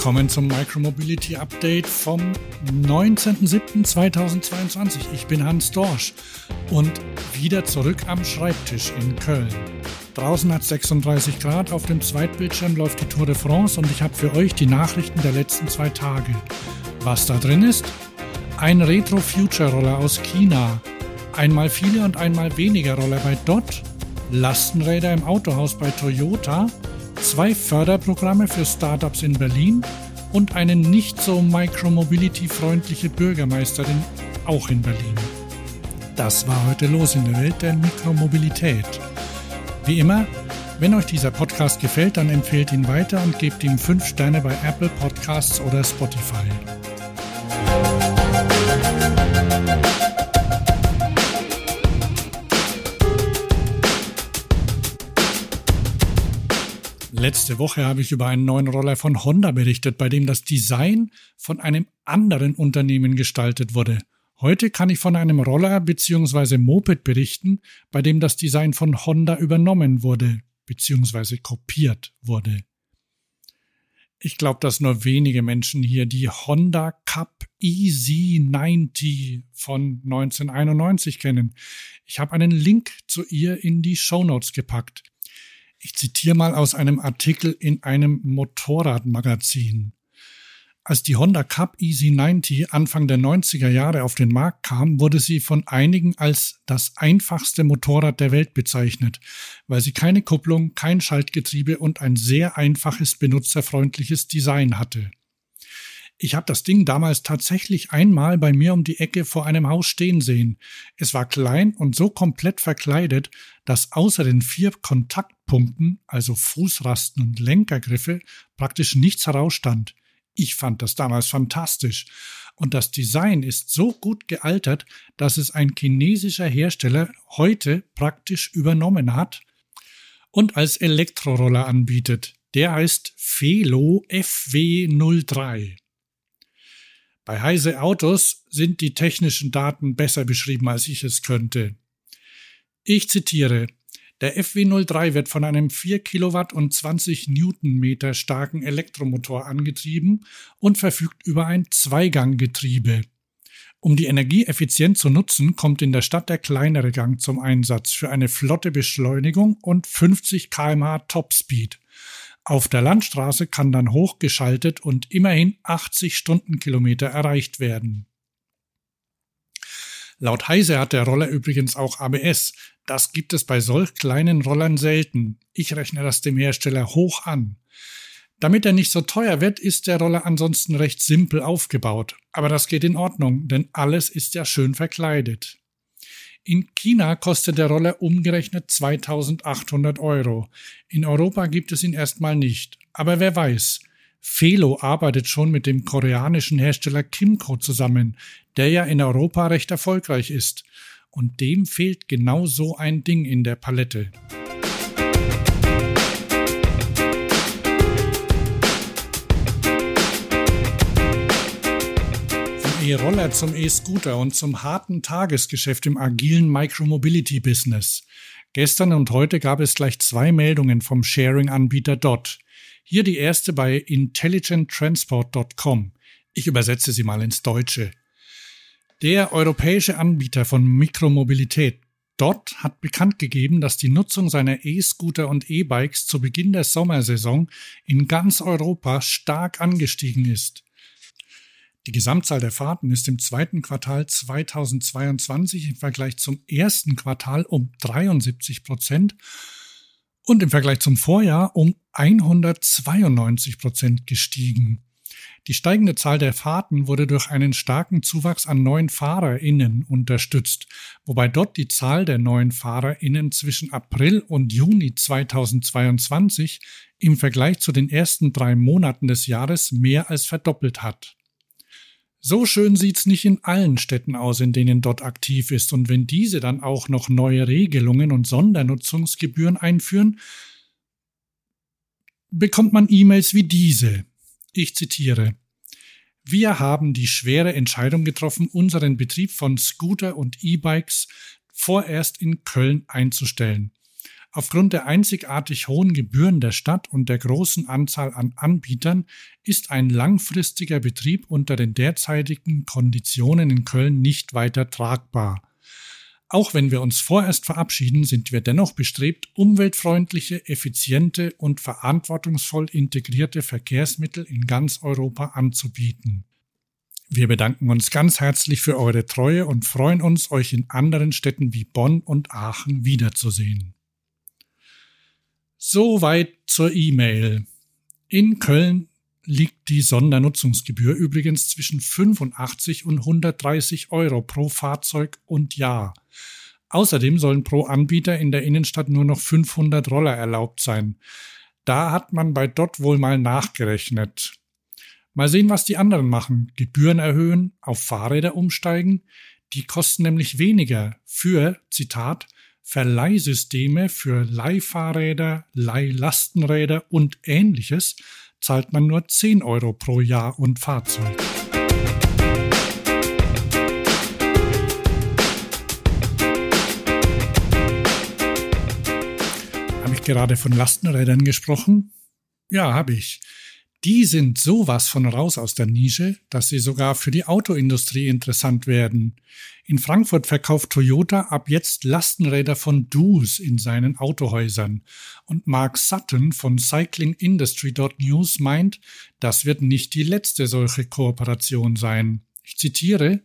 willkommen zum Micromobility Update vom 19.07.2022. Ich bin Hans Dorsch und wieder zurück am Schreibtisch in Köln. Draußen hat 36 Grad, auf dem Zweitbildschirm läuft die Tour de France und ich habe für euch die Nachrichten der letzten zwei Tage. Was da drin ist? Ein Retro-Future-Roller aus China, einmal viele und einmal weniger Roller bei Dot, Lastenräder im Autohaus bei Toyota, zwei Förderprogramme für Startups in Berlin und eine nicht so micromobility-freundliche Bürgermeisterin auch in Berlin. Das war heute los in der Welt der Mikromobilität. Wie immer, wenn euch dieser Podcast gefällt, dann empfehlt ihn weiter und gebt ihm 5 Sterne bei Apple Podcasts oder Spotify. Letzte Woche habe ich über einen neuen Roller von Honda berichtet, bei dem das Design von einem anderen Unternehmen gestaltet wurde. Heute kann ich von einem Roller bzw. Moped berichten, bei dem das Design von Honda übernommen wurde bzw. kopiert wurde. Ich glaube, dass nur wenige Menschen hier die Honda Cup EZ90 von 1991 kennen. Ich habe einen Link zu ihr in die Show Notes gepackt. Ich zitiere mal aus einem Artikel in einem Motorradmagazin. Als die Honda Cup EZ90 Anfang der 90er Jahre auf den Markt kam, wurde sie von einigen als das einfachste Motorrad der Welt bezeichnet, weil sie keine Kupplung, kein Schaltgetriebe und ein sehr einfaches benutzerfreundliches Design hatte. Ich habe das Ding damals tatsächlich einmal bei mir um die Ecke vor einem Haus stehen sehen. Es war klein und so komplett verkleidet, dass außer den vier Kontaktpunkten, also Fußrasten und Lenkergriffe, praktisch nichts herausstand. Ich fand das damals fantastisch. Und das Design ist so gut gealtert, dass es ein chinesischer Hersteller heute praktisch übernommen hat und als Elektroroller anbietet. Der heißt Felo FW03. Bei Heise Autos sind die technischen Daten besser beschrieben, als ich es könnte. Ich zitiere Der FW03 wird von einem 4 Kilowatt und 20 Newtonmeter starken Elektromotor angetrieben und verfügt über ein Zweiganggetriebe. Um die Energie effizient zu nutzen, kommt in der Stadt der kleinere Gang zum Einsatz für eine flotte Beschleunigung und 50 kmh Topspeed. Auf der Landstraße kann dann hochgeschaltet und immerhin 80 Stundenkilometer erreicht werden. Laut Heise hat der Roller übrigens auch ABS. Das gibt es bei solch kleinen Rollern selten. Ich rechne das dem Hersteller hoch an. Damit er nicht so teuer wird, ist der Roller ansonsten recht simpel aufgebaut. Aber das geht in Ordnung, denn alles ist ja schön verkleidet. In China kostet der Roller umgerechnet 2800 Euro. In Europa gibt es ihn erstmal nicht. Aber wer weiß. Felo arbeitet schon mit dem koreanischen Hersteller Kimco zusammen, der ja in Europa recht erfolgreich ist. Und dem fehlt genau so ein Ding in der Palette. E-Roller zum E-Scooter und zum harten Tagesgeschäft im agilen Micromobility-Business. Gestern und heute gab es gleich zwei Meldungen vom Sharing-Anbieter DOT. Hier die erste bei intelligenttransport.com. Ich übersetze sie mal ins Deutsche. Der europäische Anbieter von Mikromobilität DOT hat bekannt gegeben, dass die Nutzung seiner E-Scooter und E-Bikes zu Beginn der Sommersaison in ganz Europa stark angestiegen ist. Die Gesamtzahl der Fahrten ist im zweiten Quartal 2022 im Vergleich zum ersten Quartal um 73 Prozent und im Vergleich zum Vorjahr um 192 Prozent gestiegen. Die steigende Zahl der Fahrten wurde durch einen starken Zuwachs an neuen FahrerInnen unterstützt, wobei dort die Zahl der neuen FahrerInnen zwischen April und Juni 2022 im Vergleich zu den ersten drei Monaten des Jahres mehr als verdoppelt hat. So schön sieht's nicht in allen Städten aus, in denen dort aktiv ist, und wenn diese dann auch noch neue Regelungen und Sondernutzungsgebühren einführen, bekommt man E-Mails wie diese. Ich zitiere. Wir haben die schwere Entscheidung getroffen, unseren Betrieb von Scooter und E-Bikes vorerst in Köln einzustellen. Aufgrund der einzigartig hohen Gebühren der Stadt und der großen Anzahl an Anbietern ist ein langfristiger Betrieb unter den derzeitigen Konditionen in Köln nicht weiter tragbar. Auch wenn wir uns vorerst verabschieden, sind wir dennoch bestrebt, umweltfreundliche, effiziente und verantwortungsvoll integrierte Verkehrsmittel in ganz Europa anzubieten. Wir bedanken uns ganz herzlich für eure Treue und freuen uns, euch in anderen Städten wie Bonn und Aachen wiederzusehen. Soweit zur E-Mail. In Köln liegt die Sondernutzungsgebühr übrigens zwischen 85 und 130 Euro pro Fahrzeug und Jahr. Außerdem sollen pro Anbieter in der Innenstadt nur noch 500 Roller erlaubt sein. Da hat man bei Dot wohl mal nachgerechnet. Mal sehen, was die anderen machen. Gebühren erhöhen, auf Fahrräder umsteigen. Die kosten nämlich weniger für, Zitat, Verleihsysteme für Leihfahrräder, Leihlastenräder und ähnliches zahlt man nur 10 Euro pro Jahr und Fahrzeug. Habe ich gerade von Lastenrädern gesprochen? Ja, habe ich. Die sind sowas von raus aus der Nische, dass sie sogar für die Autoindustrie interessant werden. In Frankfurt verkauft Toyota ab jetzt Lastenräder von Doos in seinen Autohäusern. Und Mark Sutton von cyclingindustry.news meint, das wird nicht die letzte solche Kooperation sein. Ich zitiere,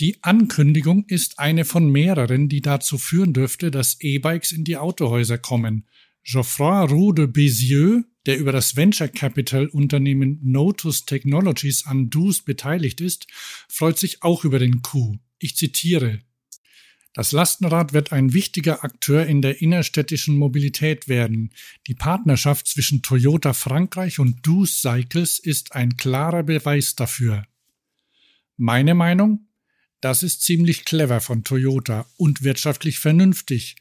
die Ankündigung ist eine von mehreren, die dazu führen dürfte, dass E-Bikes in die Autohäuser kommen. Geoffroy Roux de Bézieux, der über das Venture Capital Unternehmen Notus Technologies an DUS beteiligt ist, freut sich auch über den Coup. Ich zitiere. Das Lastenrad wird ein wichtiger Akteur in der innerstädtischen Mobilität werden. Die Partnerschaft zwischen Toyota Frankreich und DUS Cycles ist ein klarer Beweis dafür. Meine Meinung? Das ist ziemlich clever von Toyota und wirtschaftlich vernünftig.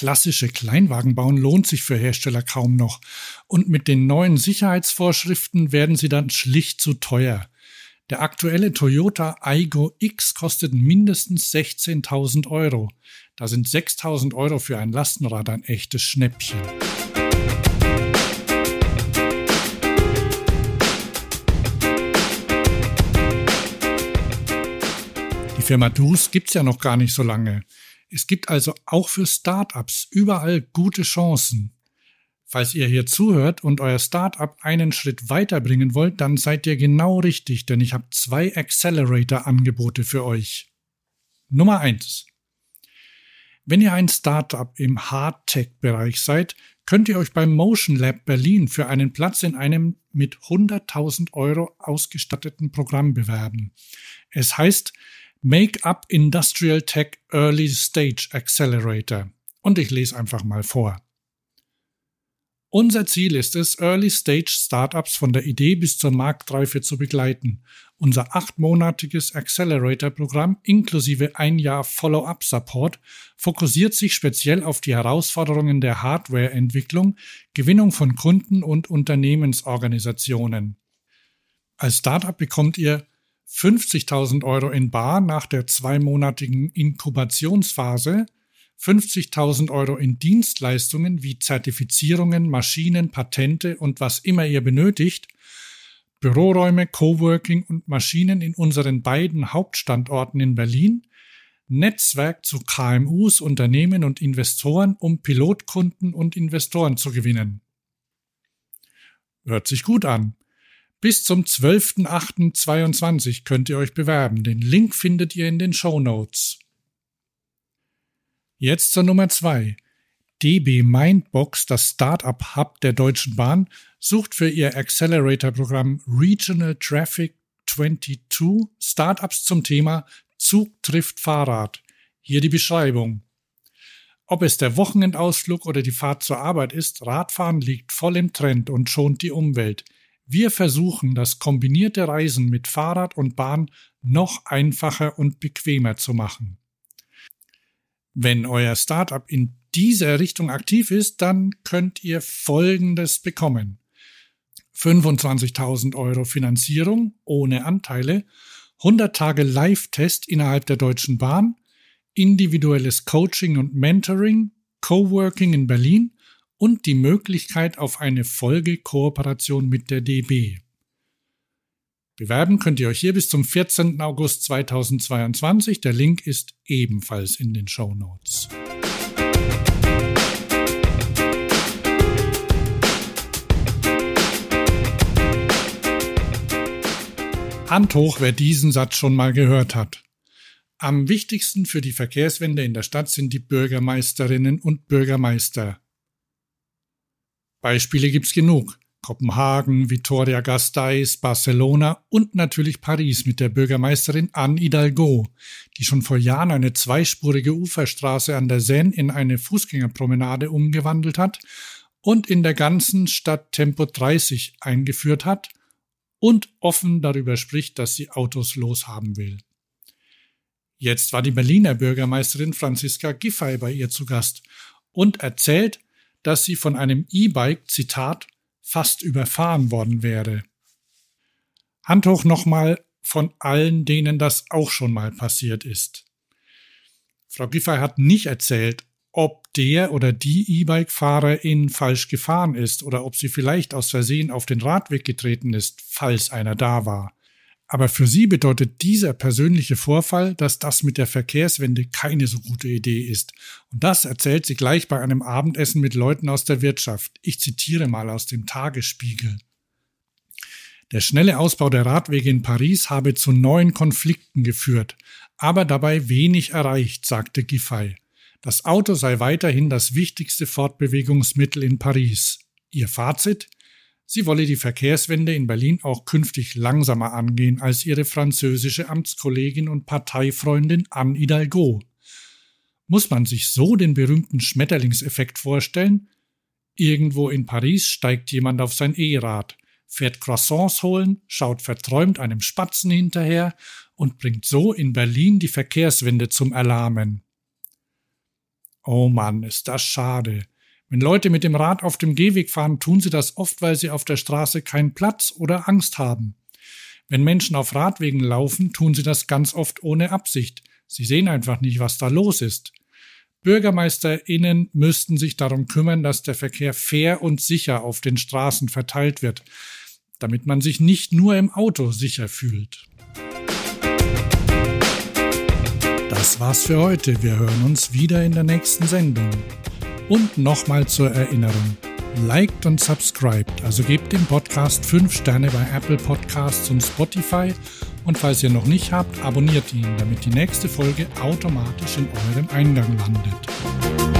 Klassische Kleinwagen bauen lohnt sich für Hersteller kaum noch. Und mit den neuen Sicherheitsvorschriften werden sie dann schlicht zu teuer. Der aktuelle Toyota Aygo X kostet mindestens 16.000 Euro. Da sind 6.000 Euro für ein Lastenrad ein echtes Schnäppchen. Die Firma Dus gibt's ja noch gar nicht so lange. Es gibt also auch für Startups überall gute Chancen. Falls ihr hier zuhört und euer Startup einen Schritt weiterbringen wollt, dann seid ihr genau richtig, denn ich habe zwei Accelerator-Angebote für euch. Nummer eins: Wenn ihr ein Startup im Hardtech-Bereich seid, könnt ihr euch beim Motion Lab Berlin für einen Platz in einem mit 100.000 Euro ausgestatteten Programm bewerben. Es heißt Make-up Industrial Tech Early Stage Accelerator. Und ich lese einfach mal vor. Unser Ziel ist es, Early Stage Startups von der Idee bis zur Marktreife zu begleiten. Unser achtmonatiges Accelerator-Programm inklusive ein Jahr Follow-up-Support fokussiert sich speziell auf die Herausforderungen der Hardware-Entwicklung, Gewinnung von Kunden und Unternehmensorganisationen. Als Startup bekommt ihr 50.000 Euro in Bar nach der zweimonatigen Inkubationsphase, 50.000 Euro in Dienstleistungen wie Zertifizierungen, Maschinen, Patente und was immer ihr benötigt, Büroräume, Coworking und Maschinen in unseren beiden Hauptstandorten in Berlin, Netzwerk zu KMUs, Unternehmen und Investoren, um Pilotkunden und Investoren zu gewinnen. Hört sich gut an. Bis zum 12.08.22 könnt ihr euch bewerben. Den Link findet ihr in den Show Notes. Jetzt zur Nummer zwei. DB Mindbox, das Startup Hub der Deutschen Bahn, sucht für ihr Accelerator-Programm Regional Traffic 22 Startups zum Thema Zug trifft Fahrrad. Hier die Beschreibung. Ob es der Wochenendausflug oder die Fahrt zur Arbeit ist, Radfahren liegt voll im Trend und schont die Umwelt. Wir versuchen, das kombinierte Reisen mit Fahrrad und Bahn noch einfacher und bequemer zu machen. Wenn euer Startup in dieser Richtung aktiv ist, dann könnt ihr Folgendes bekommen. 25.000 Euro Finanzierung ohne Anteile, 100 Tage Live-Test innerhalb der Deutschen Bahn, individuelles Coaching und Mentoring, Coworking in Berlin und die Möglichkeit auf eine Folgekooperation mit der DB. Bewerben könnt ihr euch hier bis zum 14. August 2022. Der Link ist ebenfalls in den Show Notes. Hand hoch, wer diesen Satz schon mal gehört hat. Am wichtigsten für die Verkehrswende in der Stadt sind die Bürgermeisterinnen und Bürgermeister. Beispiele gibt's genug. Kopenhagen, Vitoria Gasteiz, Barcelona und natürlich Paris mit der Bürgermeisterin Anne Hidalgo, die schon vor Jahren eine zweispurige Uferstraße an der Seine in eine Fußgängerpromenade umgewandelt hat und in der ganzen Stadt Tempo 30 eingeführt hat und offen darüber spricht, dass sie Autos loshaben will. Jetzt war die Berliner Bürgermeisterin Franziska Giffey bei ihr zu Gast und erzählt, dass sie von einem E-Bike, Zitat, fast überfahren worden wäre. Hand hoch nochmal von allen, denen das auch schon mal passiert ist. Frau Giffey hat nicht erzählt, ob der oder die E-Bike-Fahrerin falsch gefahren ist oder ob sie vielleicht aus Versehen auf den Radweg getreten ist, falls einer da war. Aber für sie bedeutet dieser persönliche Vorfall, dass das mit der Verkehrswende keine so gute Idee ist. Und das erzählt sie gleich bei einem Abendessen mit Leuten aus der Wirtschaft. Ich zitiere mal aus dem Tagesspiegel. Der schnelle Ausbau der Radwege in Paris habe zu neuen Konflikten geführt, aber dabei wenig erreicht, sagte Giffey. Das Auto sei weiterhin das wichtigste Fortbewegungsmittel in Paris. Ihr Fazit? Sie wolle die Verkehrswende in Berlin auch künftig langsamer angehen als ihre französische Amtskollegin und Parteifreundin Anne Hidalgo. Muss man sich so den berühmten Schmetterlingseffekt vorstellen? Irgendwo in Paris steigt jemand auf sein E-Rad, fährt Croissants holen, schaut verträumt einem Spatzen hinterher und bringt so in Berlin die Verkehrswende zum Erlahmen. Oh Mann, ist das schade. Wenn Leute mit dem Rad auf dem Gehweg fahren, tun sie das oft, weil sie auf der Straße keinen Platz oder Angst haben. Wenn Menschen auf Radwegen laufen, tun sie das ganz oft ohne Absicht. Sie sehen einfach nicht, was da los ist. BürgermeisterInnen müssten sich darum kümmern, dass der Verkehr fair und sicher auf den Straßen verteilt wird, damit man sich nicht nur im Auto sicher fühlt. Das war's für heute. Wir hören uns wieder in der nächsten Sendung. Und nochmal zur Erinnerung. Liked und subscribed, also gebt dem Podcast 5 Sterne bei Apple Podcasts und Spotify und falls ihr noch nicht habt, abonniert ihn, damit die nächste Folge automatisch in eurem Eingang landet.